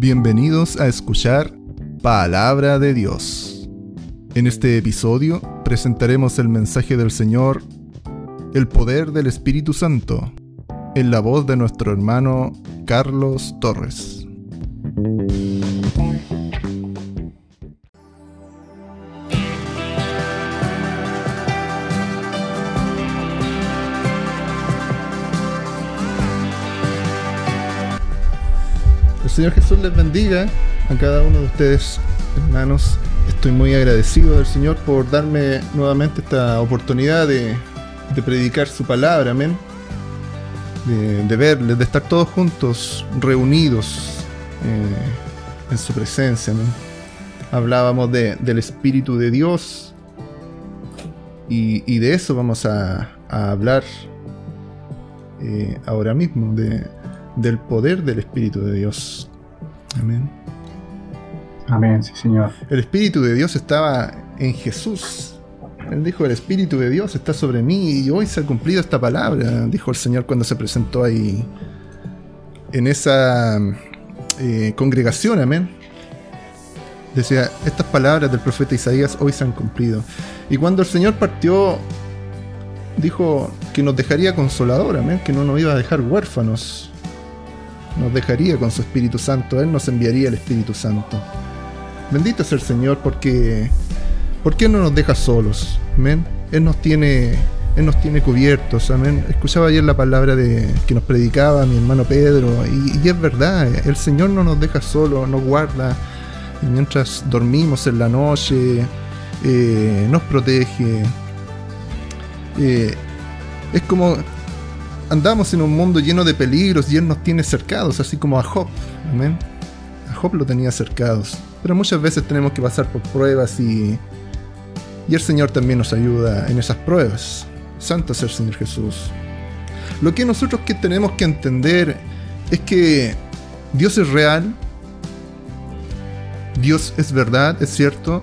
Bienvenidos a escuchar Palabra de Dios. En este episodio presentaremos el mensaje del Señor, el poder del Espíritu Santo, en la voz de nuestro hermano Carlos Torres. Señor Jesús les bendiga a cada uno de ustedes, hermanos. Estoy muy agradecido del Señor por darme nuevamente esta oportunidad de, predicar su palabra, amén. De, verles, de estar todos juntos, reunidos eh, en su presencia. Hablábamos de, del Espíritu de Dios y, de eso vamos a, hablar eh, ahora mismo, de, del poder del Espíritu de Dios. Amén. Amén, sí, Señor. El Espíritu de Dios estaba en Jesús. Él dijo, el Espíritu de Dios está sobre mí y hoy se ha cumplido esta palabra, dijo el Señor cuando se presentó ahí en esa eh, congregación, amén. Decía, estas palabras del profeta Isaías hoy se han cumplido. Y cuando el Señor partió, dijo que nos dejaría consolador, amén, que no nos iba a dejar huérfanos, nos dejaría con su Espíritu Santo, Él nos enviaría el Espíritu Santo. Bendito es el Señor porque, porque Él no nos deja solos, amén. Él nos tiene, Él nos tiene cubiertos, amén. Escuchaba ayer la palabra de, que nos predicaba mi hermano Pedro y, es verdad, el Señor no nos deja solos, nos guarda y mientras dormimos en la noche, eh, nos protege. Eh, es como andamos en un mundo lleno de peligros y Él nos tiene cercados, así como a Job. Amén. A Job lo tenía cercados. Pero muchas veces tenemos que pasar por pruebas y, y el Señor también nos ayuda en esas pruebas. Santo es el Señor Jesús. Lo que nosotros que tenemos que entender es que Dios es real, Dios es verdad, es cierto,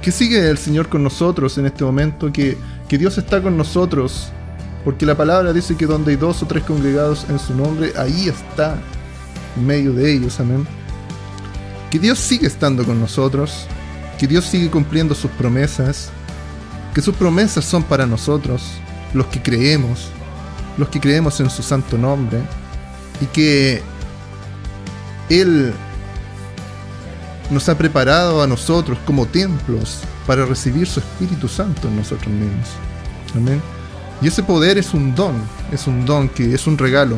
que sigue el Señor con nosotros en este momento, que, que Dios está con nosotros porque la palabra dice que donde hay dos o tres congregados en su nombre, ahí está, en medio de ellos, amén. Que Dios sigue estando con nosotros, que Dios sigue cumpliendo sus promesas, que sus promesas son para nosotros, los que creemos, los que creemos en su santo nombre, y que Él nos ha preparado a nosotros como templos para recibir su Espíritu Santo en nosotros mismos. Amén. Y ese poder es un don, es un don que es un regalo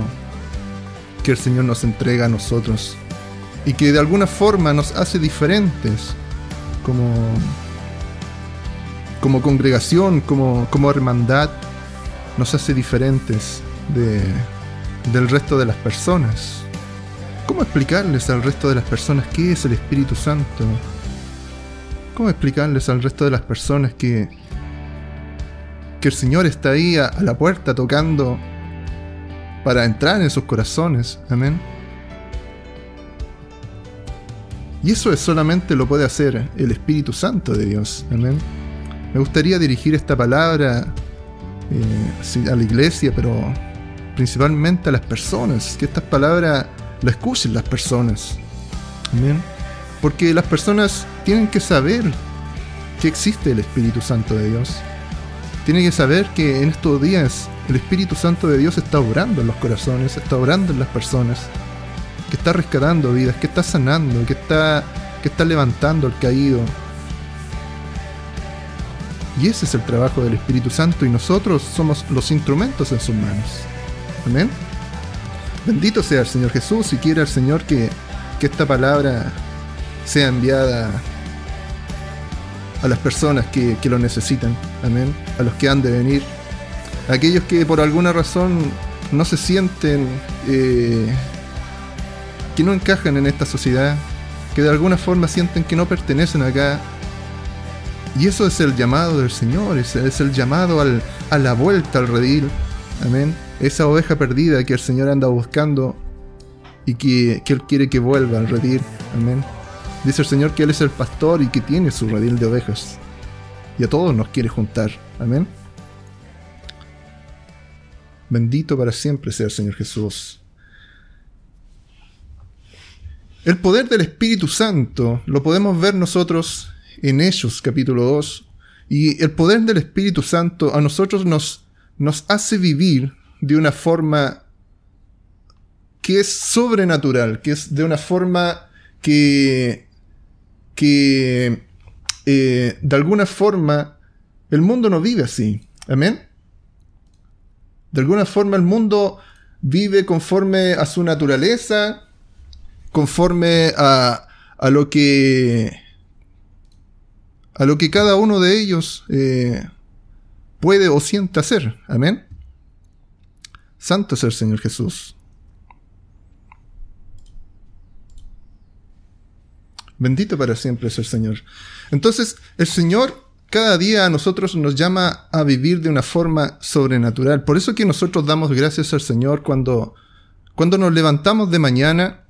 que el Señor nos entrega a nosotros y que de alguna forma nos hace diferentes como, como congregación, como, como hermandad, nos hace diferentes de, del resto de las personas. ¿Cómo explicarles al resto de las personas qué es el Espíritu Santo? ¿Cómo explicarles al resto de las personas que que el Señor está ahí a, la puerta tocando para entrar en sus corazones. Amén. Y eso es solamente lo puede hacer el Espíritu Santo de Dios. Amén. Me gustaría dirigir esta palabra eh, a la iglesia, pero principalmente a las personas. Que estas palabras las escuchen las personas. Amén. Porque las personas tienen que saber que existe el Espíritu Santo de Dios tiene que saber que en estos días el Espíritu Santo de Dios está obrando en los corazones, está obrando en las personas, que está rescatando vidas, que está sanando, que está, que está levantando al caído. Y ese es el trabajo del Espíritu Santo y nosotros somos los instrumentos en sus manos. Amén. Bendito sea el Señor Jesús y quiera el Señor que, que esta palabra sea enviada a las personas que, que, lo necesitan, amén, a los que han de venir, aquellos que por alguna razón no se sienten, eh, que no encajan en esta sociedad, que de alguna forma sienten que no pertenecen acá. Y eso es el llamado del Señor, es, es el llamado al, a la vuelta al redil, amén, esa oveja perdida que el Señor anda buscando y que, que Él quiere que vuelva al redil, amén. Dice el Señor que Él es el pastor y que tiene su redil de ovejas. Y a todos nos quiere juntar. Amén. Bendito para siempre sea el Señor Jesús. El poder del Espíritu Santo lo podemos ver nosotros en Hechos capítulo 2. Y el poder del Espíritu Santo a nosotros nos, nos hace vivir de una forma que es sobrenatural, que es de una forma que, que eh, de alguna forma el mundo no vive así. Amén. De alguna forma el mundo vive conforme a su naturaleza, conforme a, a lo que a lo que cada uno de ellos eh, puede o siente hacer. Amén. Santo es el Señor Jesús. Bendito para siempre es el Señor. Entonces, el Señor cada día a nosotros nos llama a vivir de una forma sobrenatural. Por eso que nosotros damos gracias al Señor cuando, cuando nos levantamos de mañana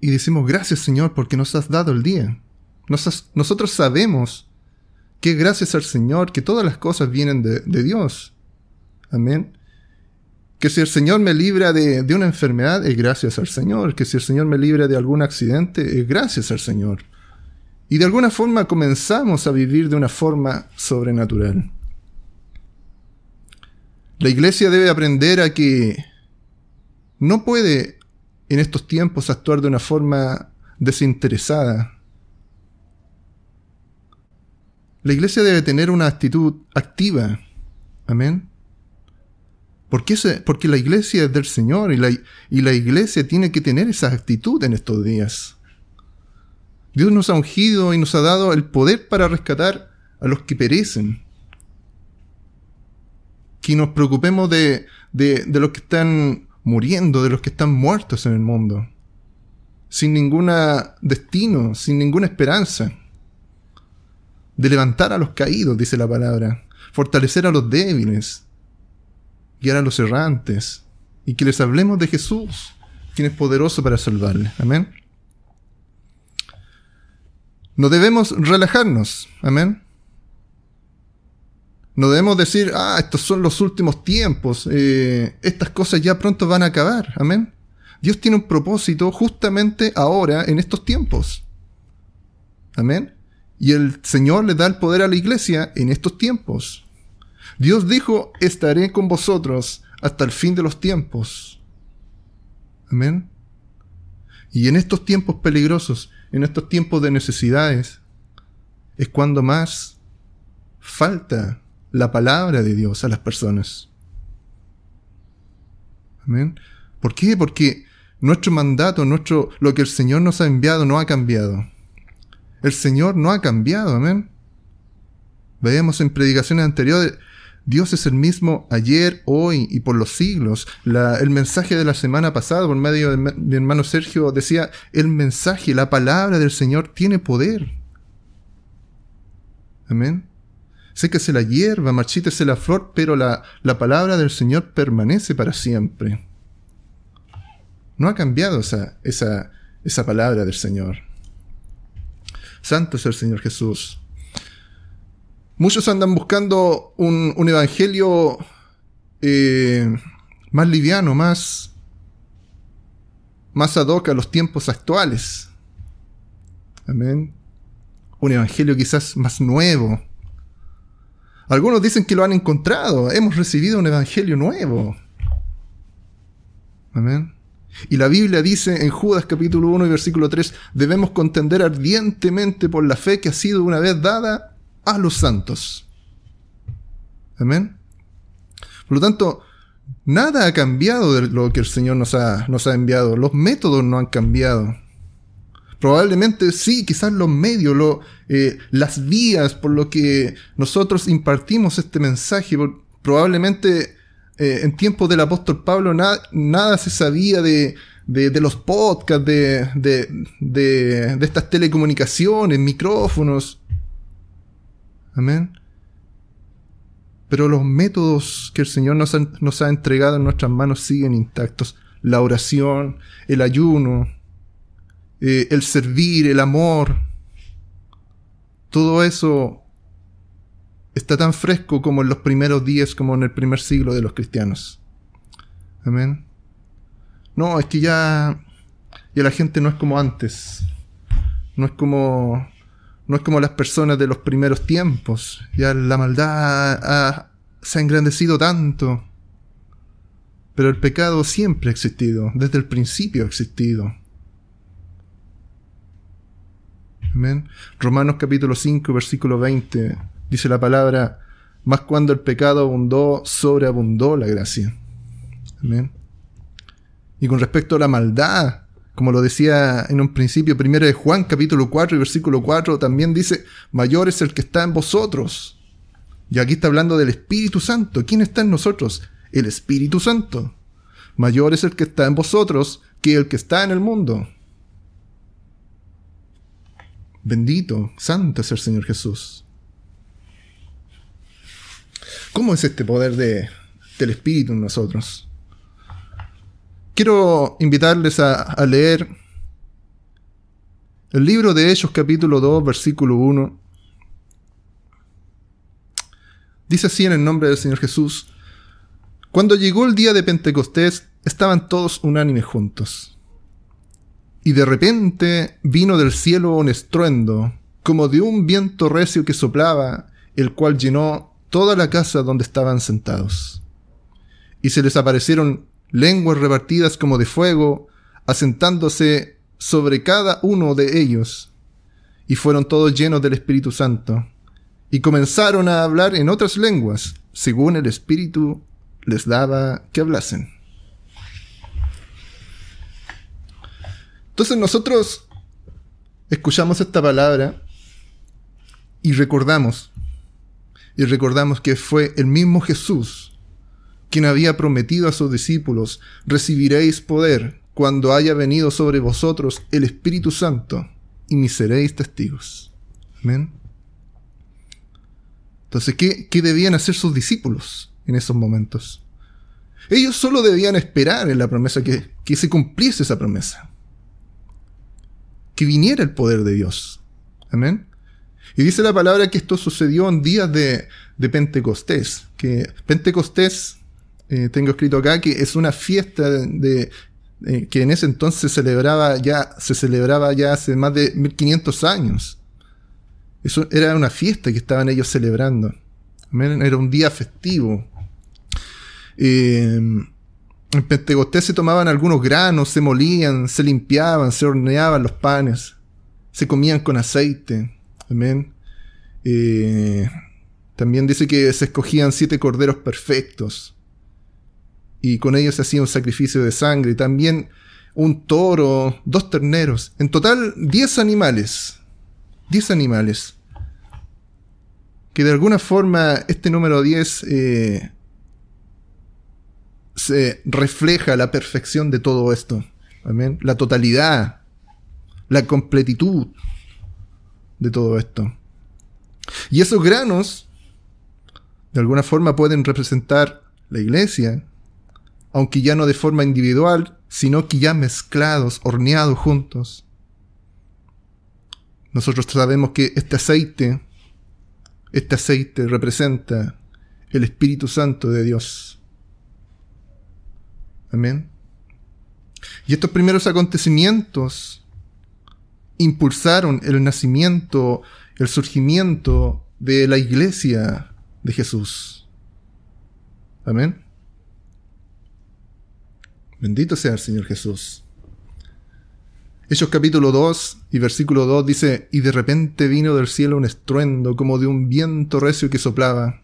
y decimos gracias Señor porque nos has dado el día. nosotros sabemos que gracias al Señor que todas las cosas vienen de, de Dios. Amén. Que si el Señor me libra de, de, una enfermedad, es gracias al Señor. Que si el Señor me libra de algún accidente, es gracias al Señor. Y de alguna forma comenzamos a vivir de una forma sobrenatural. La iglesia debe aprender a que no puede en estos tiempos actuar de una forma desinteresada. La iglesia debe tener una actitud activa. Amén. Porque, porque la iglesia es del Señor y la, y la iglesia tiene que tener esa actitud en estos días. Dios nos ha ungido y nos ha dado el poder para rescatar a los que perecen. Que nos preocupemos de, de, de los que están muriendo, de los que están muertos en el mundo. Sin ningún destino, sin ninguna esperanza. De levantar a los caídos, dice la palabra. Fortalecer a los débiles. Guiar a los errantes. Y que les hablemos de Jesús, quien es poderoso para salvarles. Amén. No debemos relajarnos. Amén. No debemos decir, ah, estos son los últimos tiempos, eh, estas cosas ya pronto van a acabar. Amén. Dios tiene un propósito justamente ahora, en estos tiempos. Amén. Y el Señor le da el poder a la iglesia en estos tiempos. Dios dijo, estaré con vosotros hasta el fin de los tiempos. Amén. Y en estos tiempos peligrosos, en estos tiempos de necesidades, es cuando más falta la palabra de Dios a las personas. Amén. ¿Por qué? Porque nuestro mandato, nuestro, lo que el Señor nos ha enviado no ha cambiado. El Señor no ha cambiado, amén. Veíamos en predicaciones anteriores, Dios es el mismo ayer, hoy y por los siglos. el mensaje de la semana pasada, por medio de mi hermano Sergio, decía, el mensaje, la palabra del Señor tiene poder. Amén. Séquese la hierba, marchítese la flor, pero la, la palabra del Señor permanece para siempre. No ha cambiado esa, esa, esa palabra del Señor. Santo es el Señor Jesús. Muchos andan buscando un, un evangelio eh, más liviano, más, más ad hoc a los tiempos actuales. Amén. Un evangelio quizás más nuevo. Algunos dicen que lo han encontrado. Hemos recibido un evangelio nuevo. Amén. Y la Biblia dice en Judas capítulo 1 y versículo 3, debemos contender ardientemente por la fe que ha sido una vez dada a los santos. Amén. Por lo tanto, nada ha cambiado de lo que el Señor nos ha, nos ha enviado. Los métodos no han cambiado. Probablemente sí, quizás los medios, lo, eh, las vías por lo que nosotros impartimos este mensaje. Probablemente eh, en tiempos del apóstol Pablo nada se sabía de, de, los podcasts, de, de, estas telecomunicaciones, micrófonos. Amén. Pero los métodos que el Señor nos ha, entregado en nuestras manos siguen intactos. La oración, el ayuno, eh, el servir, el amor. Todo eso está tan fresco como en los primeros días, como en el primer siglo de los cristianos. Amén. No, es que ya, Ya la gente no es como antes. No es como no es como las personas de los primeros tiempos. Ya la maldad se ha engrandecido tanto. Pero el pecado siempre ha existido, desde el principio ha existido. Amén. Romanos capítulo 5, versículo 20, dice la palabra, más cuando el pecado abundó, sobreabundó la gracia. Amén. Y con respecto a la maldad, como lo decía en un principio, primero de Juan capítulo 4 y versículo 4 también dice, mayor es el que está en vosotros. Y aquí está hablando del Espíritu Santo. ¿Quién está en nosotros? El Espíritu Santo. Mayor es el que está en vosotros que el que está en el mundo. Bendito, santo es el Señor Jesús. ¿Cómo es este poder de, del Espíritu en nosotros? Quiero invitarles a, leer el libro de Hechos capítulo 2, versículo 1. Dice así en el nombre del Señor Jesús, cuando llegó el día de Pentecostés, estaban todos unánimes juntos. Y de repente vino del cielo un estruendo, como de un viento recio que soplaba, el cual llenó toda la casa donde estaban sentados. Y se les aparecieron lenguas repartidas como de fuego, asentándose sobre cada uno de ellos. Y fueron todos llenos del Espíritu Santo, y comenzaron a hablar en otras lenguas, según el Espíritu les daba que hablasen. Entonces nosotros escuchamos esta palabra y recordamos, y recordamos que fue el mismo Jesús quien había prometido a sus discípulos, recibiréis poder cuando haya venido sobre vosotros el Espíritu Santo, y me seréis testigos. Amén. Entonces, ¿qué, debían hacer sus discípulos en esos momentos? Ellos solo debían esperar en la promesa que, que se cumpliese esa promesa. Que viniera el poder de Dios. Amén. Y dice la palabra que esto sucedió en días de, de Pentecostés. Que Pentecostés eh, tengo escrito acá que es una fiesta de, que en ese entonces se celebraba ya, se celebraba ya hace más de 1500 años. Eso era una fiesta que estaban ellos celebrando. Era un día festivo. Eh, en Pentecostés se tomaban algunos granos, se molían, se limpiaban, se horneaban los panes, se comían con aceite. Eh, también dice que se escogían siete corderos perfectos y con ellos se hacía un sacrificio de sangre, también un toro, dos terneros, en total diez animales, diez animales, que de alguna forma este número 10 eh, se refleja la perfección de todo esto, ¿Amén? la totalidad, la completitud de todo esto. Y esos granos, de alguna forma, pueden representar la iglesia, aunque ya no de forma individual, sino que ya mezclados, horneados juntos. Nosotros sabemos que este aceite, este aceite representa el Espíritu Santo de Dios. Amén. Y estos primeros acontecimientos impulsaron el nacimiento, el surgimiento de la iglesia de Jesús. Amén. Bendito sea el Señor Jesús. Hechos capítulo 2 y versículo 2 dice, y de repente vino del cielo un estruendo como de un viento recio que soplaba.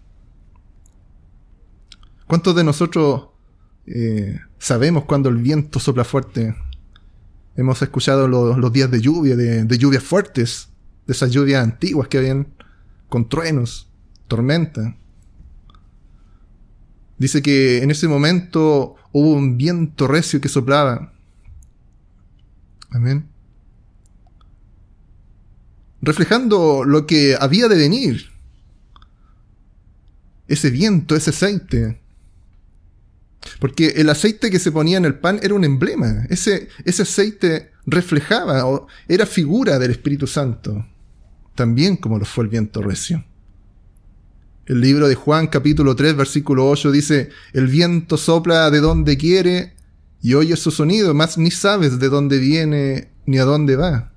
¿Cuántos de nosotros eh, sabemos cuando el viento sopla fuerte? Hemos escuchado los días de lluvia, de, de, lluvias fuertes, de esas lluvias antiguas que habían con truenos, tormenta. Dice que en ese momento hubo un viento recio que soplaba. Amén. Reflejando lo que había de venir. Ese viento, ese aceite. Porque el aceite que se ponía en el pan era un emblema. Ese, ese aceite reflejaba o era figura del Espíritu Santo. También como lo fue el viento recio. El libro de Juan capítulo 3 versículo 8 dice, el viento sopla de donde quiere y oyes su sonido, mas ni sabes de dónde viene ni a dónde va.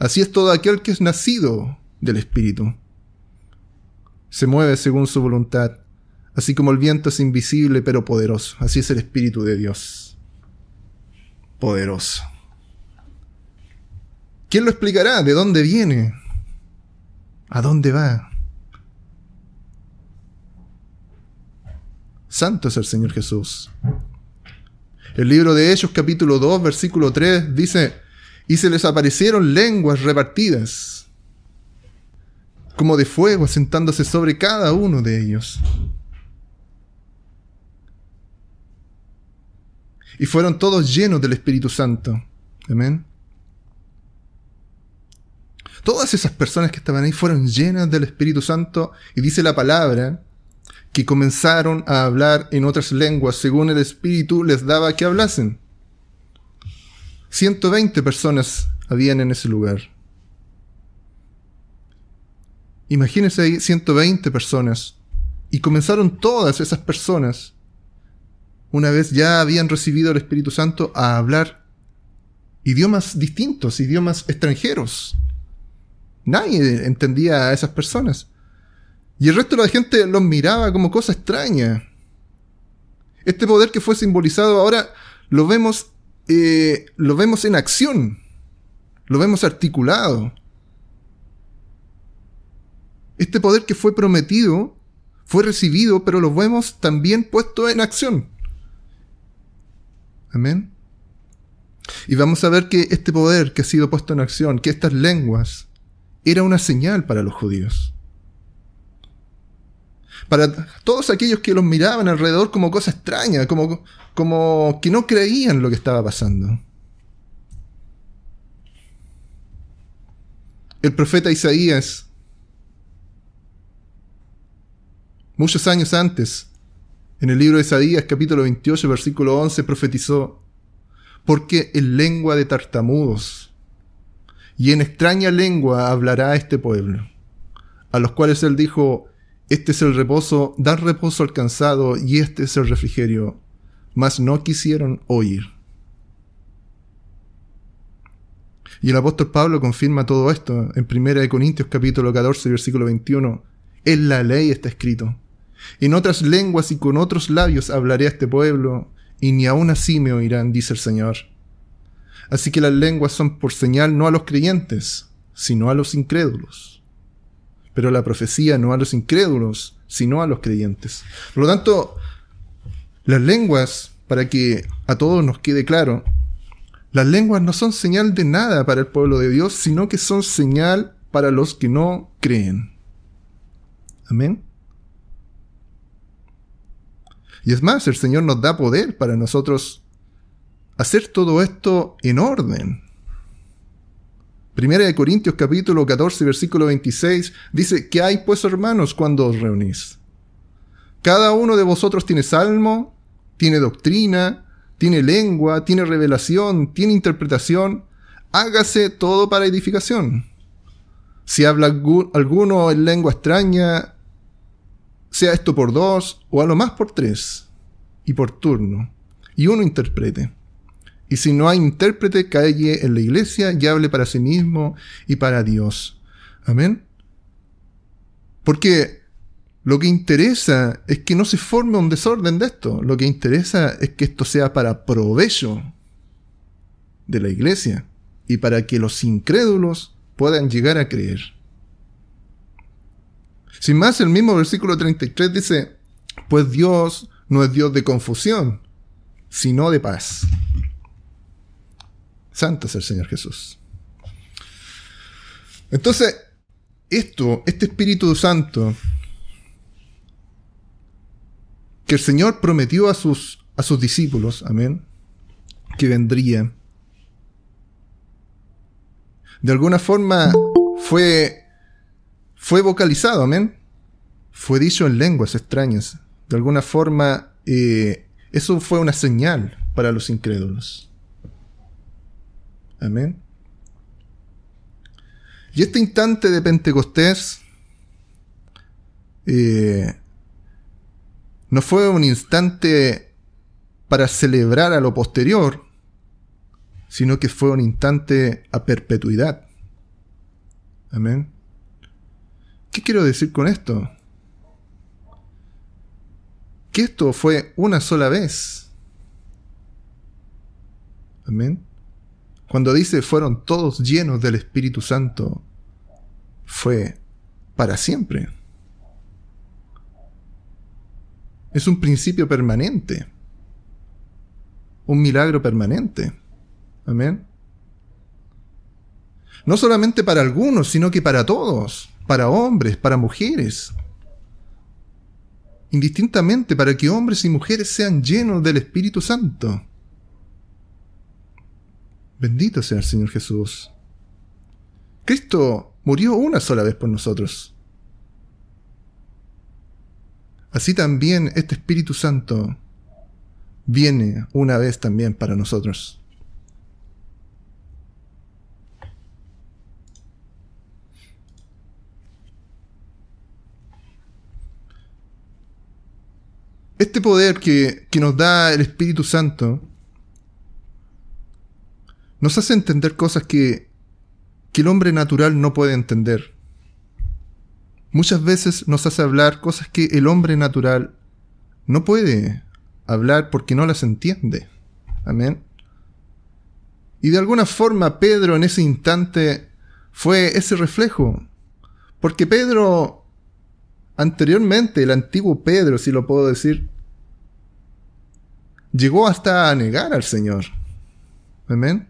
Así es todo aquel que es nacido del Espíritu. Se mueve según su voluntad, así como el viento es invisible pero poderoso. Así es el Espíritu de Dios. Poderoso. ¿Quién lo explicará? ¿De dónde viene? ¿A dónde va? Santo es el Señor Jesús. El libro de Hechos capítulo 2 versículo 3 dice, y se les aparecieron lenguas repartidas, como de fuego asentándose sobre cada uno de ellos. Y fueron todos llenos del Espíritu Santo. Amén. Todas esas personas que estaban ahí fueron llenas del Espíritu Santo y dice la palabra que comenzaron a hablar en otras lenguas según el Espíritu les daba que hablasen. 120 personas habían en ese lugar. Imagínense ahí 120 personas. Y comenzaron todas esas personas, una vez ya habían recibido el Espíritu Santo, a hablar idiomas distintos, idiomas extranjeros. Nadie entendía a esas personas. Y el resto de la gente los miraba como cosa extraña. Este poder que fue simbolizado ahora lo vemos, eh, lo vemos en acción. Lo vemos articulado. Este poder que fue prometido, fue recibido, pero lo vemos también puesto en acción. Amén. Y vamos a ver que este poder que ha sido puesto en acción, que estas lenguas, era una señal para los judíos para todos aquellos que los miraban alrededor como cosa extraña, como, como que no creían lo que estaba pasando. El profeta Isaías, muchos años antes, en el libro de Isaías capítulo 28 versículo 11, profetizó, porque en lengua de tartamudos y en extraña lengua hablará este pueblo, a los cuales él dijo, este es el reposo, dar reposo al cansado, y este es el refrigerio. Mas no quisieron oír. Y el apóstol Pablo confirma todo esto en 1 Corintios capítulo 14, versículo 21. En la ley está escrito. En otras lenguas y con otros labios hablaré a este pueblo, y ni aun así me oirán, dice el Señor. Así que las lenguas son por señal no a los creyentes, sino a los incrédulos pero la profecía no a los incrédulos, sino a los creyentes. Por lo tanto, las lenguas, para que a todos nos quede claro, las lenguas no son señal de nada para el pueblo de Dios, sino que son señal para los que no creen. Amén. Y es más, el Señor nos da poder para nosotros hacer todo esto en orden. Primera de Corintios capítulo 14 versículo 26 dice, ¿qué hay pues hermanos cuando os reunís? Cada uno de vosotros tiene salmo, tiene doctrina, tiene lengua, tiene revelación, tiene interpretación. Hágase todo para edificación. Si habla alguno en lengua extraña, sea esto por dos o a lo más por tres, y por turno, y uno interprete. Y si no hay intérprete, calle en la iglesia y hable para sí mismo y para Dios. Amén. Porque lo que interesa es que no se forme un desorden de esto. Lo que interesa es que esto sea para provecho de la iglesia y para que los incrédulos puedan llegar a creer. Sin más, el mismo versículo 33 dice, pues Dios no es Dios de confusión, sino de paz. Santo es el Señor Jesús. Entonces, esto, este Espíritu Santo, que el Señor prometió a sus, a sus discípulos, amén, que vendría, de alguna forma fue, fue vocalizado, amén, fue dicho en lenguas extrañas, de alguna forma eh, eso fue una señal para los incrédulos. Amén. Y este instante de Pentecostés eh, no fue un instante para celebrar a lo posterior, sino que fue un instante a perpetuidad. Amén. ¿Qué quiero decir con esto? Que esto fue una sola vez. Amén. Cuando dice fueron todos llenos del Espíritu Santo, fue para siempre. Es un principio permanente. Un milagro permanente. Amén. No solamente para algunos, sino que para todos, para hombres, para mujeres. Indistintamente para que hombres y mujeres sean llenos del Espíritu Santo. Bendito sea el Señor Jesús. Cristo murió una sola vez por nosotros. Así también este Espíritu Santo viene una vez también para nosotros. Este poder que, nos da el Espíritu Santo nos hace entender cosas que, que el hombre natural no puede entender. Muchas veces nos hace hablar cosas que el hombre natural no puede hablar porque no las entiende. Amén. Y de alguna forma Pedro en ese instante fue ese reflejo. Porque Pedro, anteriormente, el antiguo Pedro, si lo puedo decir, llegó hasta a negar al Señor. Amén.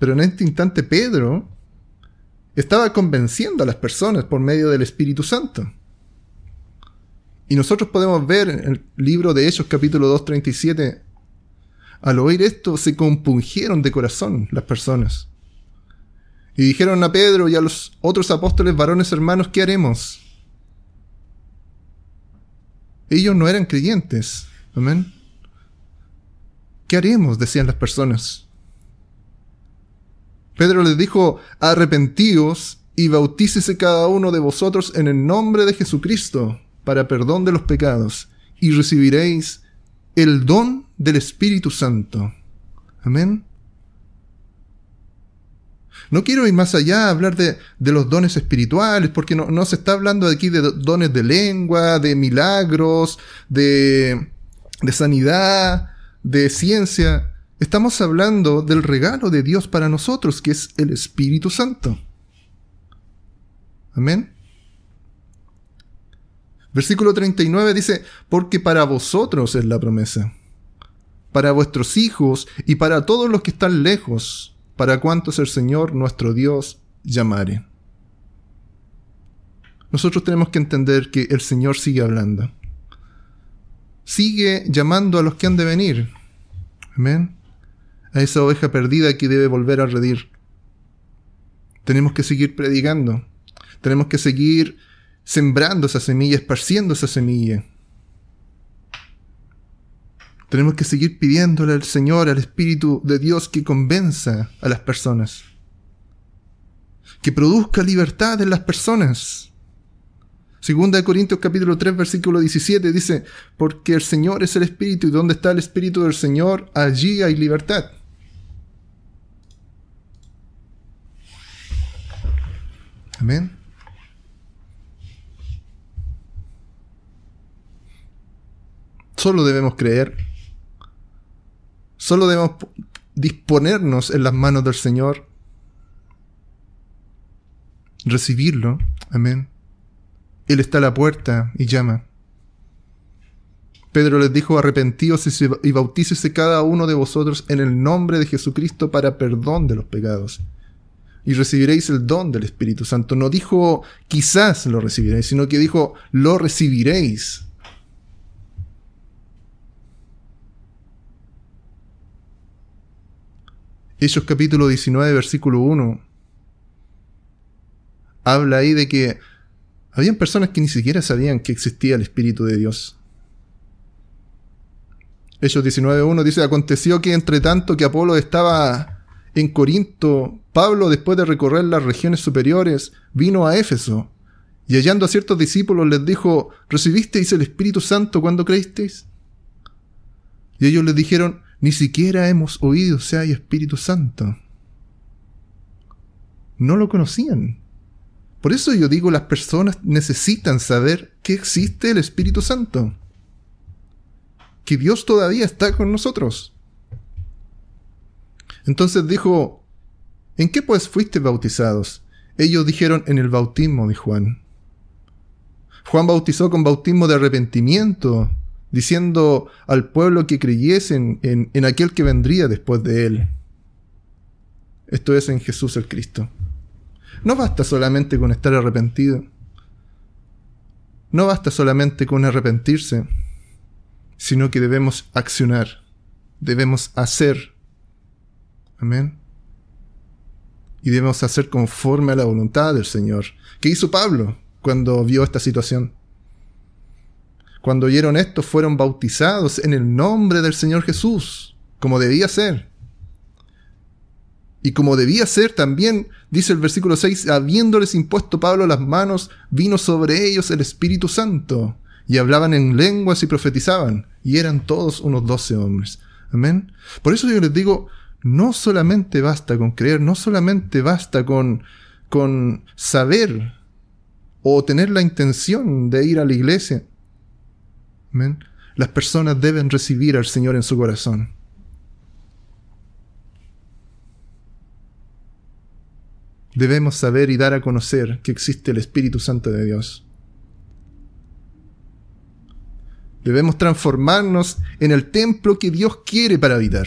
Pero en este instante Pedro estaba convenciendo a las personas por medio del Espíritu Santo. Y nosotros podemos ver en el libro de Hechos capítulo 2.37, al oír esto se compungieron de corazón las personas. Y dijeron a Pedro y a los otros apóstoles varones hermanos, ¿qué haremos? Ellos no eran creyentes. Amén. ¿Qué haremos? decían las personas. Pedro les dijo, arrepentíos y bautícese cada uno de vosotros en el nombre de Jesucristo para perdón de los pecados y recibiréis el don del Espíritu Santo. Amén. No quiero ir más allá a hablar de, los dones espirituales, porque no, no, se está hablando aquí de dones de lengua, de milagros, de, de sanidad, de ciencia. Estamos hablando del regalo de Dios para nosotros, que es el Espíritu Santo. Amén. Versículo 39 dice, porque para vosotros es la promesa, para vuestros hijos y para todos los que están lejos, para cuantos el Señor nuestro Dios llamare. Nosotros tenemos que entender que el Señor sigue hablando. Sigue llamando a los que han de venir. Amén a esa oveja perdida que debe volver a redir. Tenemos que seguir predicando. Tenemos que seguir sembrando esa semilla, esparciendo esa semilla. Tenemos que seguir pidiéndole al Señor, al Espíritu de Dios, que convenza a las personas. Que produzca libertad en las personas. Segunda de Corintios capítulo 3 versículo 17 dice, porque el Señor es el Espíritu y donde está el Espíritu del Señor, allí hay libertad. Amén. Solo debemos creer. Solo debemos disponernos en las manos del Señor. Recibirlo. Amén. Él está a la puerta y llama. Pedro les dijo, arrepentíos y bautícese cada uno de vosotros en el nombre de Jesucristo para perdón de los pecados y recibiréis el don del Espíritu Santo. No dijo quizás lo recibiréis, sino que dijo lo recibiréis. Hechos capítulo 19, versículo 1. Habla ahí de que habían personas que ni siquiera sabían que existía el Espíritu de Dios. Hechos 19.1 dice, aconteció que entre tanto que Apolo estaba en Corinto, Pablo, después de recorrer las regiones superiores, vino a Éfeso, y hallando a ciertos discípulos les dijo, ¿recibisteis el Espíritu Santo cuando creísteis? Y ellos les dijeron, ni siquiera hemos oído si hay Espíritu Santo. No lo conocían. Por eso yo digo, las personas necesitan saber que existe el Espíritu Santo. Que Dios todavía está con nosotros. Entonces dijo, ¿en qué pues fuiste bautizados? Ellos dijeron, en el bautismo de Juan. Juan bautizó con bautismo de arrepentimiento, diciendo al pueblo que creyesen en, en aquel que vendría después de él. Esto es en Jesús el Cristo. No basta solamente con estar arrepentido. No basta solamente con arrepentirse, sino que debemos accionar, debemos hacer. Amén. Y debemos hacer conforme a la voluntad del Señor. ¿Qué hizo Pablo cuando vio esta situación? Cuando oyeron esto, fueron bautizados en el nombre del Señor Jesús, como debía ser. Y como debía ser también, dice el versículo 6, habiéndoles impuesto Pablo las manos, vino sobre ellos el Espíritu Santo, y hablaban en lenguas y profetizaban, y eran todos unos doce hombres. Amén. Por eso yo les digo, no solamente basta con creer, no solamente basta con, con saber o tener la intención de ir a la iglesia. Amén. Las personas deben recibir al Señor en su corazón. debemos saber y dar a conocer que existe el Espíritu Santo de Dios. Debemos transformarnos en el templo que Dios quiere para habitar.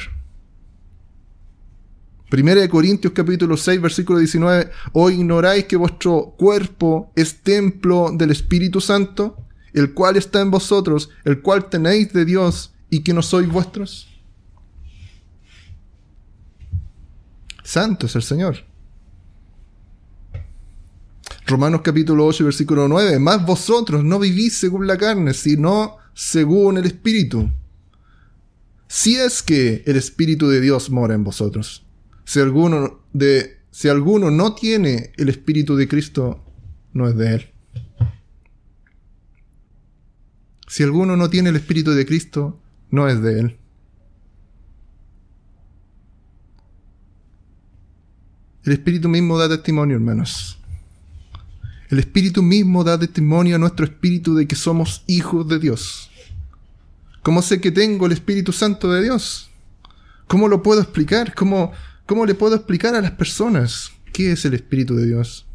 Primera de Corintios capítulo 6 versículo 19, ¿o ignoráis que vuestro cuerpo es templo del Espíritu Santo, el cual está en vosotros, el cual tenéis de Dios y que no sois vuestros? Santo es el Señor. Romanos capítulo 8, versículo 9, más vosotros no vivís según la carne, sino según el Espíritu. Si es que el Espíritu de Dios mora en vosotros. Si alguno, de, si alguno no tiene el Espíritu de Cristo, no es de él. Si alguno no tiene el Espíritu de Cristo, no es de él. El Espíritu mismo da testimonio, hermanos. El Espíritu mismo da testimonio a nuestro espíritu de que somos hijos de Dios. ¿Cómo sé que tengo el Espíritu Santo de Dios? ¿Cómo lo puedo explicar? ¿Cómo, cómo le puedo explicar a las personas qué es el Espíritu de Dios?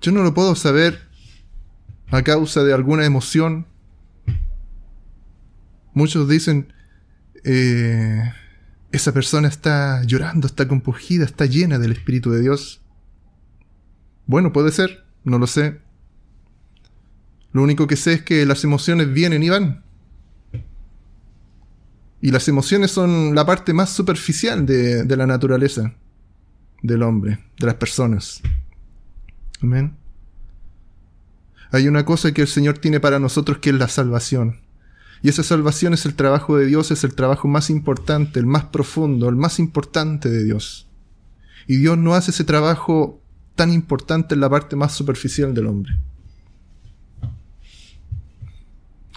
Yo no lo puedo saber a causa de alguna emoción. Muchos dicen, eh, esa persona está llorando, está compugida, está llena del Espíritu de Dios. Bueno, puede ser, no lo sé. Lo único que sé es que las emociones vienen y van. Y las emociones son la parte más superficial de, de la naturaleza del hombre, de las personas. Amén. Hay una cosa que el Señor tiene para nosotros que es la salvación. Y esa salvación es el trabajo de Dios, es el trabajo más importante, el más profundo, el más importante de Dios. Y Dios no hace ese trabajo tan importante en la parte más superficial del hombre.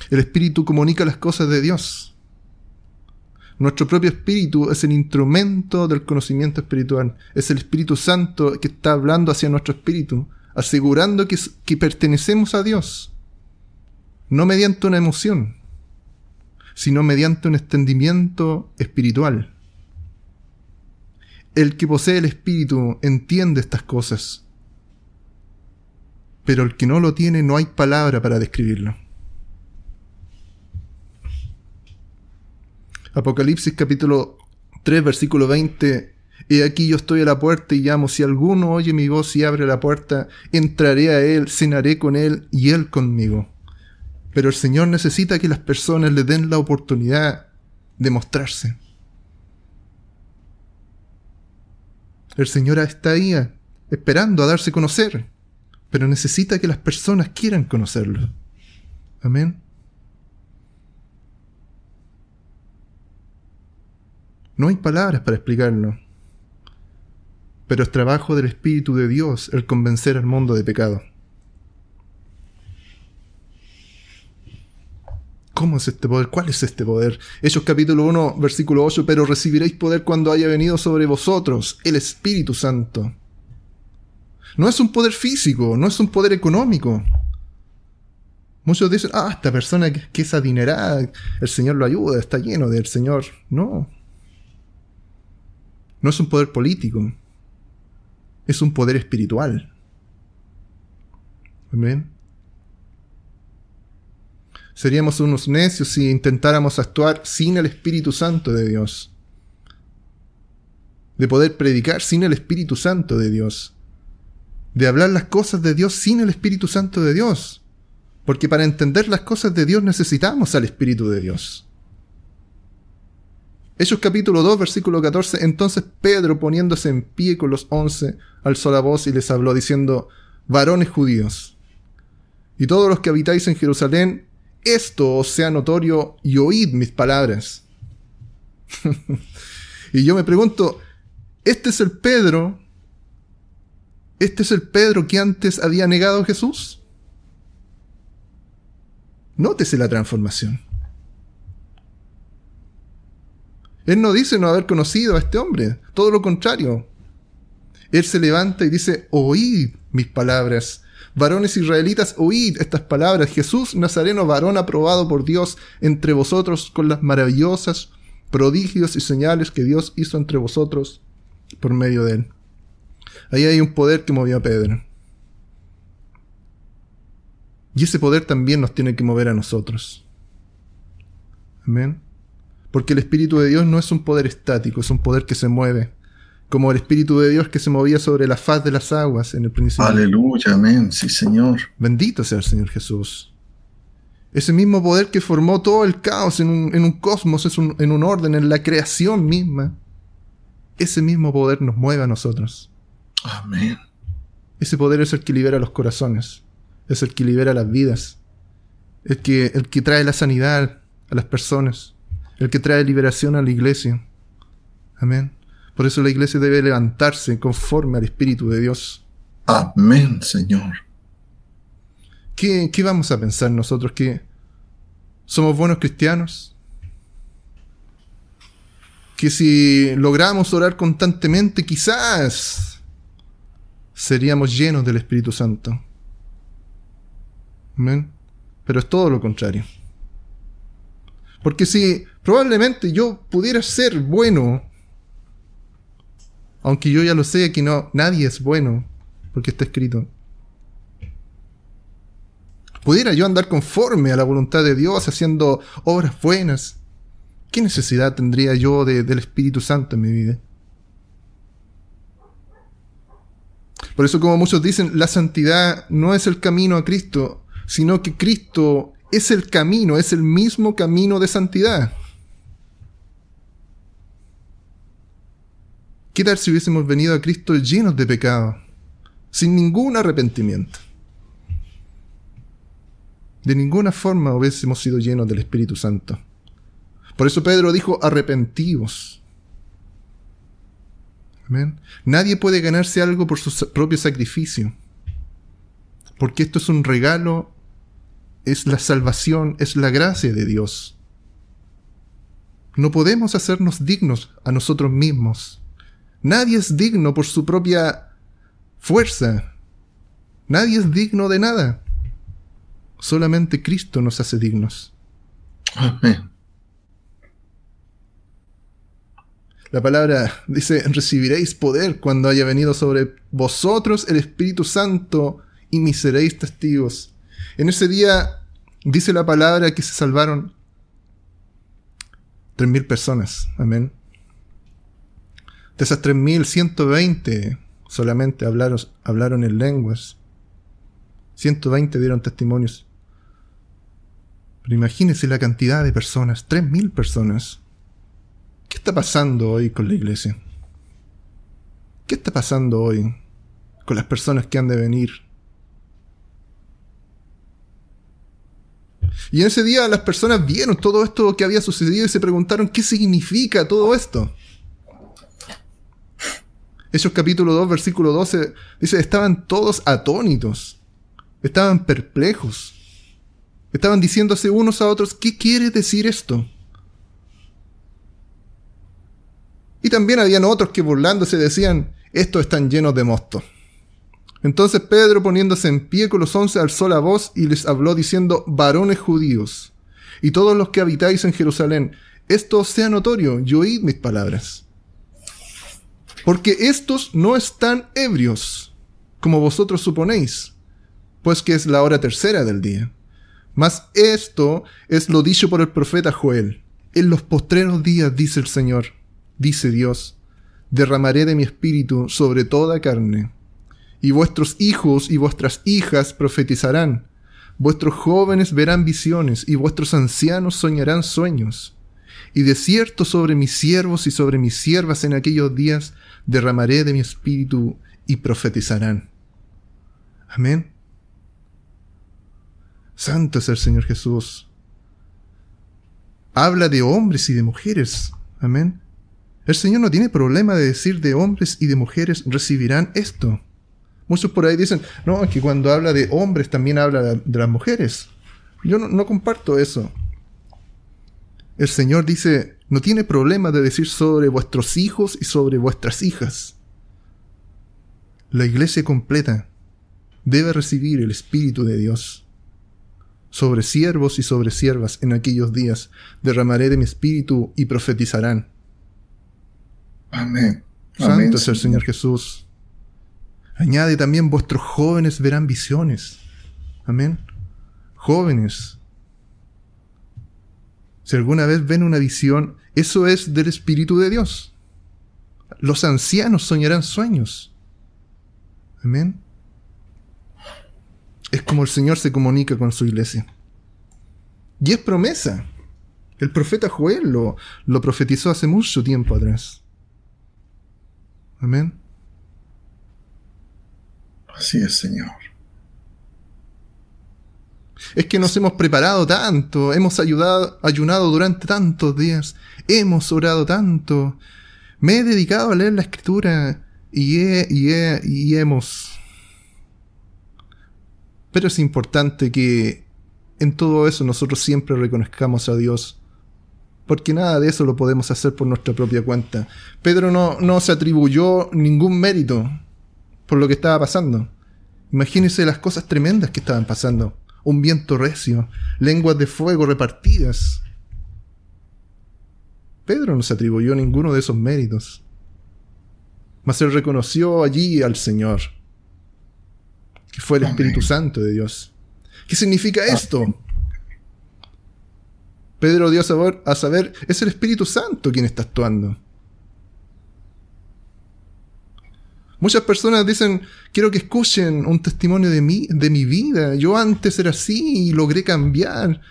El espíritu comunica las cosas de Dios. Nuestro propio espíritu es el instrumento del conocimiento espiritual. Es el Espíritu Santo que está hablando hacia nuestro espíritu, asegurando que, que pertenecemos a Dios. No mediante una emoción, sino mediante un extendimiento espiritual el que posee el espíritu entiende estas cosas, pero el que no lo tiene no hay palabra para describirlo. Apocalipsis capítulo 3 versículo 20 He aquí yo estoy a la puerta y llamo, si alguno oye mi voz y abre la puerta, entraré a él, cenaré con él y él conmigo. Pero el Señor necesita que las personas le den la oportunidad de mostrarse. El Señor está ahí eh, esperando a darse a conocer, pero necesita que las personas quieran conocerlo. Amén. No hay palabras para explicarlo, pero es trabajo del Espíritu de Dios el convencer al mundo de pecado. ¿Cómo es este poder? ¿Cuál es este poder? Hechos capítulo 1, versículo 8, pero recibiréis poder cuando haya venido sobre vosotros el Espíritu Santo. No es un poder físico, no es un poder económico. Muchos dicen, ah, esta persona que, es adinerada, el Señor lo ayuda, está lleno del Señor. No. No es un poder político. Es un poder espiritual. Amén. Seríamos unos necios si intentáramos actuar sin el Espíritu Santo de Dios. De poder predicar sin el Espíritu Santo de Dios. De hablar las cosas de Dios sin el Espíritu Santo de Dios. Porque para entender las cosas de Dios necesitamos al Espíritu de Dios. Hechos capítulo 2, versículo 14. Entonces Pedro, poniéndose en pie con los once, alzó la voz y les habló, diciendo, varones judíos, y todos los que habitáis en Jerusalén, esto os sea notorio y oíd mis palabras. y yo me pregunto, ¿este es el Pedro? ¿Este es el Pedro que antes había negado a Jesús? Nótese la transformación. Él no dice no haber conocido a este hombre, todo lo contrario. Él se levanta y dice, oíd mis palabras. Varones israelitas, oíd estas palabras. Jesús Nazareno, varón aprobado por Dios entre vosotros con las maravillosas prodigios y señales que Dios hizo entre vosotros por medio de él. Ahí hay un poder que movió a Pedro. Y ese poder también nos tiene que mover a nosotros. Amén. Porque el Espíritu de Dios no es un poder estático, es un poder que se mueve. Como el Espíritu de Dios que se movía sobre la faz de las aguas en el principio. Aleluya, amén, sí Señor. Bendito sea el Señor Jesús. Ese mismo poder que formó todo el caos en un, cosmos, es en un orden, en la creación misma. Ese mismo poder nos mueve a nosotros. Amén. Ese poder es el que libera los corazones es el que libera las vidas, el que, el que trae la sanidad a las personas, el que trae liberación a la iglesia. Amén. Por eso la iglesia debe levantarse conforme al Espíritu de Dios. Amén, Señor. ¿Qué, qué vamos a pensar nosotros? ¿Que somos buenos cristianos? Que si logramos orar constantemente, quizás seríamos llenos del Espíritu Santo. Pero es todo lo contrario. Porque si probablemente yo pudiera ser bueno, aunque yo ya lo sé que no, nadie es bueno, porque está escrito. Pudiera yo andar conforme a la voluntad de Dios, haciendo obras buenas. ¿Qué necesidad tendría yo del Espíritu Santo en mi vida? Por eso, como muchos dicen, la santidad no es el camino a Cristo, sino que Cristo es el camino, es el mismo camino de santidad. ¿Qué tal si hubiésemos venido a Cristo llenos de pecado, sin ningún arrepentimiento? De ninguna forma hubiésemos sido llenos del Espíritu Santo. Por eso Pedro dijo, arrepentivos. Amén. Nadie puede ganarse algo por su propio sacrificio, porque esto es un regalo es la salvación, es la gracia de Dios. No podemos hacernos dignos a nosotros mismos. Nadie es digno por su propia fuerza. Nadie es digno de nada. Solamente Cristo nos hace dignos. Amén. La palabra dice, recibiréis poder cuando haya venido sobre vosotros el Espíritu Santo y me seréis testigos. En ese día dice la palabra que se salvaron tres mil personas. Amén. De esas tres mil, veinte solamente hablaron, hablaron en lenguas. 120 dieron testimonios. Pero imagínense la cantidad de personas, tres mil personas. ¿Qué está pasando hoy con la iglesia? ¿Qué está pasando hoy con las personas que han de venir Y en ese día las personas vieron todo esto que había sucedido y se preguntaron qué significa todo esto. Hechos capítulo 2, versículo 12, dice, estaban todos atónitos, estaban perplejos. Estaban diciéndose unos a otros, ¿qué quiere decir esto? Y también habían otros que burlándose decían, estos están llenos de mosto. Entonces Pedro, poniéndose en pie con los once, alzó la voz y les habló diciendo, varones judíos, y todos los que habitáis en Jerusalén, esto sea notorio y oíd mis palabras. Porque estos no están ebrios, como vosotros suponéis, pues que es la hora tercera del día. Mas esto es lo dicho por el profeta Joel. En los postreros días, dice el Señor, dice Dios, derramaré de mi espíritu sobre toda carne y vuestros hijos y vuestras hijas profetizarán, vuestros jóvenes verán visiones, y vuestros ancianos soñarán sueños. Y de cierto sobre mis siervos y sobre mis siervas en aquellos días derramaré de mi espíritu y profetizarán. Amén. Santo es el Señor Jesús. Habla de hombres y de mujeres. Amén. El Señor no tiene problema de decir de hombres y de mujeres recibirán esto. Muchos por ahí dicen, no, es que cuando habla de hombres también habla de, las mujeres. Yo no, no comparto eso. El Señor dice, no tiene problema de decir sobre vuestros hijos y sobre vuestras hijas. La iglesia completa debe recibir el Espíritu de Dios. Sobre siervos y sobre siervas en aquellos días derramaré de mi Espíritu y profetizarán. Amén. Santo es el Señor Jesús. Añade también, vuestros jóvenes verán visiones. Amén. Jóvenes. Si alguna vez ven una visión, eso es del Espíritu de Dios. Los ancianos soñarán sueños. Amén. Es como el Señor se comunica con su iglesia. Y es promesa. El profeta Joel lo, lo profetizó hace mucho tiempo atrás. Amén. Así es, Señor. Es que nos hemos preparado tanto, hemos ayudado, ayunado durante tantos días, hemos orado tanto, me he dedicado a leer la escritura y, he, y, he, y hemos... Pero es importante que en todo eso nosotros siempre reconozcamos a Dios, porque nada de eso lo podemos hacer por nuestra propia cuenta. Pedro no, no se atribuyó ningún mérito por lo que estaba pasando. Imagínense las cosas tremendas que estaban pasando. Un viento recio, lenguas de fuego repartidas. Pedro no se atribuyó ninguno de esos méritos. Mas él reconoció allí al Señor, que fue el Espíritu Santo de Dios. ¿Qué significa esto? Pedro dio a saber, a saber, es el Espíritu Santo quien está actuando. Muchas personas dicen, quiero que escuchen un testimonio de mí, de mi vida. Yo antes era así y logré cambiar.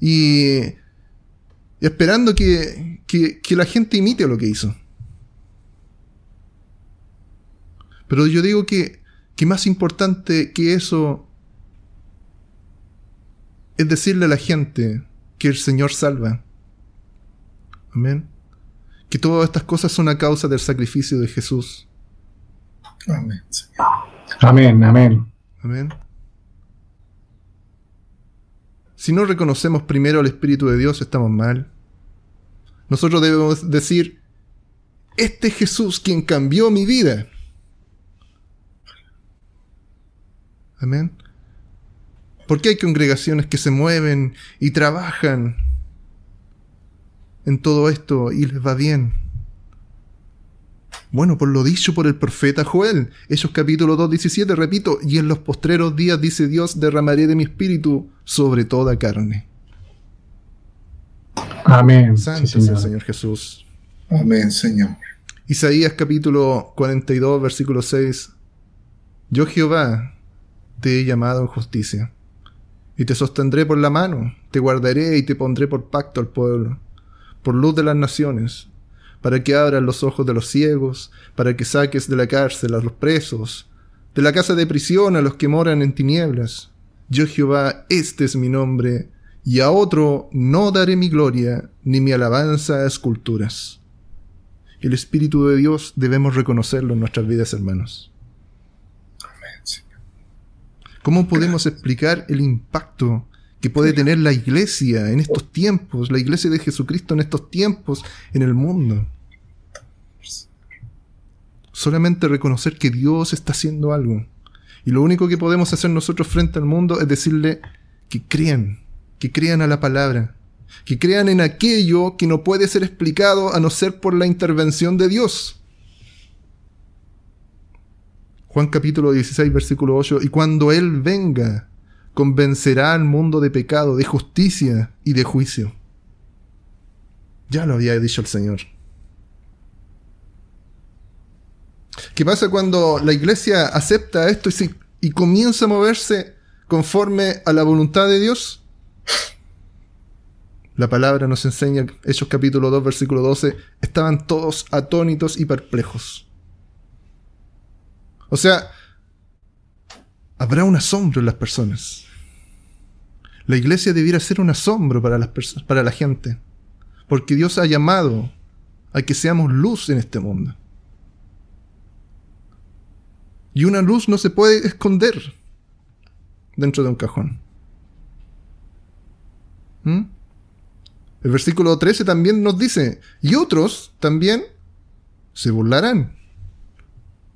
Y, esperando que, que, la gente imite lo que hizo. Pero yo digo que, que más importante que eso es decirle a la gente que el Señor salva. Amén. Que todas estas cosas son a causa del sacrificio de Jesús. Amén, Amén, amén. Amén. Si no reconocemos primero al Espíritu de Dios, estamos mal. Nosotros debemos decir, este Jesús quien cambió mi vida. Amén. Porque hay congregaciones que se mueven y trabajan en todo esto y les va bien. Bueno, por lo dicho por el profeta Joel, Hechos capítulo 2, 17, repito, y en los postreros días, dice Dios, derramaré de mi espíritu sobre toda carne. Amén. Santo es el Señor Jesús. Amén, Señor. Isaías capítulo 42, versículo 6. Yo Jehová te he llamado en justicia, y te sostendré por la mano, te guardaré y te pondré por pacto al pueblo, por luz de las naciones, para que abras los ojos de los ciegos, para que saques de la cárcel a los presos, de la casa de prisión a los que moran en tinieblas. Yo Jehová, este es mi nombre, y a otro no daré mi gloria, ni mi alabanza a esculturas. El Espíritu de Dios debemos reconocerlo en nuestras vidas, hermanos. ¿Cómo podemos explicar el impacto que puede tener la iglesia en estos tiempos, la iglesia de Jesucristo en estos tiempos en el mundo. Solamente reconocer que Dios está haciendo algo. Y lo único que podemos hacer nosotros frente al mundo es decirle que crean, que crean a la palabra, que crean en aquello que no puede ser explicado a no ser por la intervención de Dios. Juan capítulo 16, versículo 8, y cuando Él venga, convencerá al mundo de pecado, de justicia y de juicio. Ya lo había dicho el Señor. ¿Qué pasa cuando la iglesia acepta esto y, comienza a moverse conforme a la voluntad de Dios? La palabra nos enseña, Hechos capítulo 2, versículo 12, estaban todos atónitos y perplejos. O sea, habrá un asombro en las personas. La iglesia debiera ser un asombro para, las para la gente, porque Dios ha llamado a que seamos luz en este mundo. Y una luz no se puede esconder dentro de un cajón. ¿Mm? El versículo 13 también nos dice, y otros también se burlarán.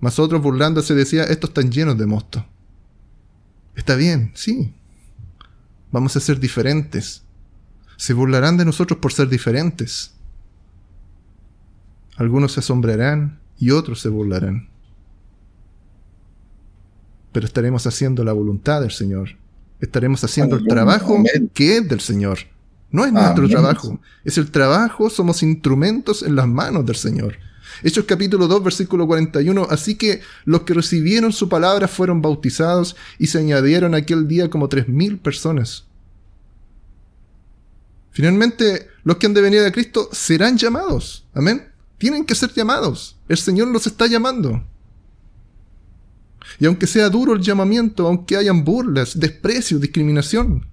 Mas otros burlándose decía, estos están llenos de mosto. Está bien, sí. Vamos a ser diferentes. Se burlarán de nosotros por ser diferentes. Algunos se asombrarán y otros se burlarán. Pero estaremos haciendo la voluntad del Señor. Estaremos haciendo el trabajo que es del Señor. No es nuestro trabajo, es el trabajo, somos instrumentos en las manos del Señor. Hechos capítulo 2, versículo 41. Así que los que recibieron su palabra fueron bautizados y se añadieron aquel día como tres mil personas. Finalmente, los que han de venir a Cristo serán llamados. Amén. Tienen que ser llamados. El Señor los está llamando. Y aunque sea duro el llamamiento, aunque hayan burlas, desprecio, discriminación,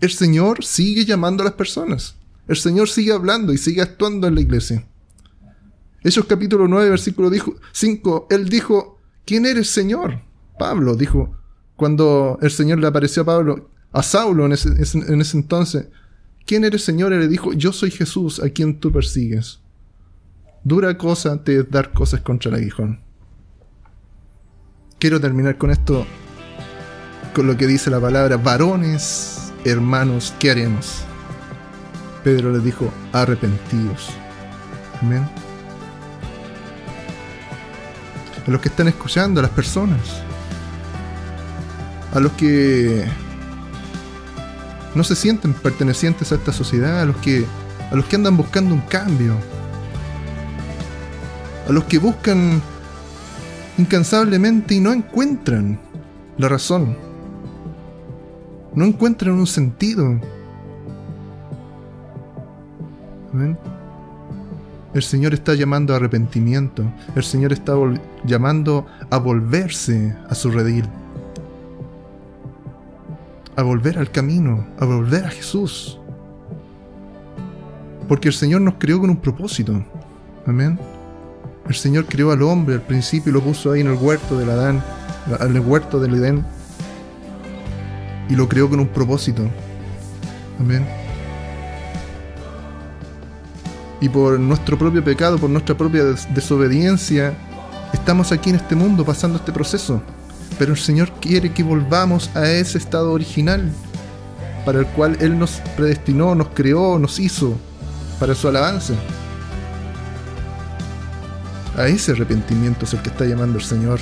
el Señor sigue llamando a las personas. El Señor sigue hablando y sigue actuando en la iglesia. Esos capítulo 9, versículo 5, Él dijo, ¿quién eres Señor? Pablo dijo, cuando el Señor le apareció a Pablo, a Saulo en ese, en ese entonces, ¿quién eres Señor? Él le dijo, yo soy Jesús a quien tú persigues. Dura cosa te dar cosas contra el aguijón. Quiero terminar con esto, con lo que dice la palabra, varones hermanos, ¿qué haremos? Pedro les dijo, arrepentidos. Amén. A los que están escuchando, a las personas, a los que no se sienten pertenecientes a esta sociedad, a los que, a los que andan buscando un cambio, a los que buscan incansablemente y no encuentran la razón no encuentran un sentido. El Señor está llamando a arrepentimiento. El Señor está llamando a volverse a su redil. A volver al camino, a volver a Jesús. Porque el Señor nos creó con un propósito. Amén. El Señor creó al hombre al principio y lo puso ahí en el huerto del Adán, en el huerto del Edén y lo creó con un propósito. Amén. Y por nuestro propio pecado, por nuestra propia desobediencia, estamos aquí en este mundo pasando este proceso. Pero el Señor quiere que volvamos a ese estado original para el cual Él nos predestinó, nos creó, nos hizo para su alabanza. A ese arrepentimiento es el que está llamando el Señor.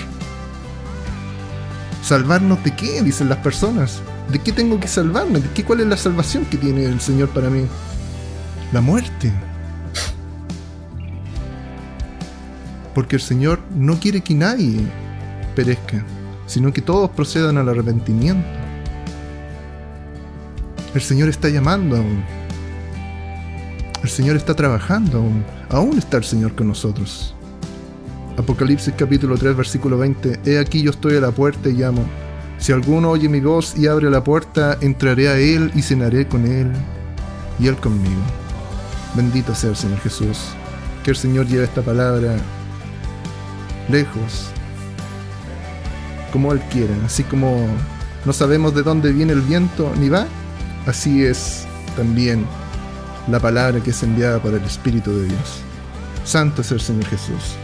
¿Salvarnos de qué? Dicen las personas. ¿De qué tengo que salvarme? ¿De qué, ¿Cuál es la salvación que tiene el Señor para mí? La muerte. Porque el Señor no quiere que nadie perezca, sino que todos procedan al arrepentimiento. El Señor está llamando aún. El Señor está trabajando aún. Aún está el Señor con nosotros. Apocalipsis capítulo 3 versículo 20. He aquí yo estoy a la puerta y llamo. Si alguno oye mi voz y abre la puerta, entraré a él y cenaré con él y él conmigo. Bendito sea el Señor Jesús. Que el Señor lleve esta palabra lejos, como Él quiera. Así como no sabemos de dónde viene el viento ni va, así es también la palabra que es enviada por el Espíritu de Dios. Santo es el Señor Jesús.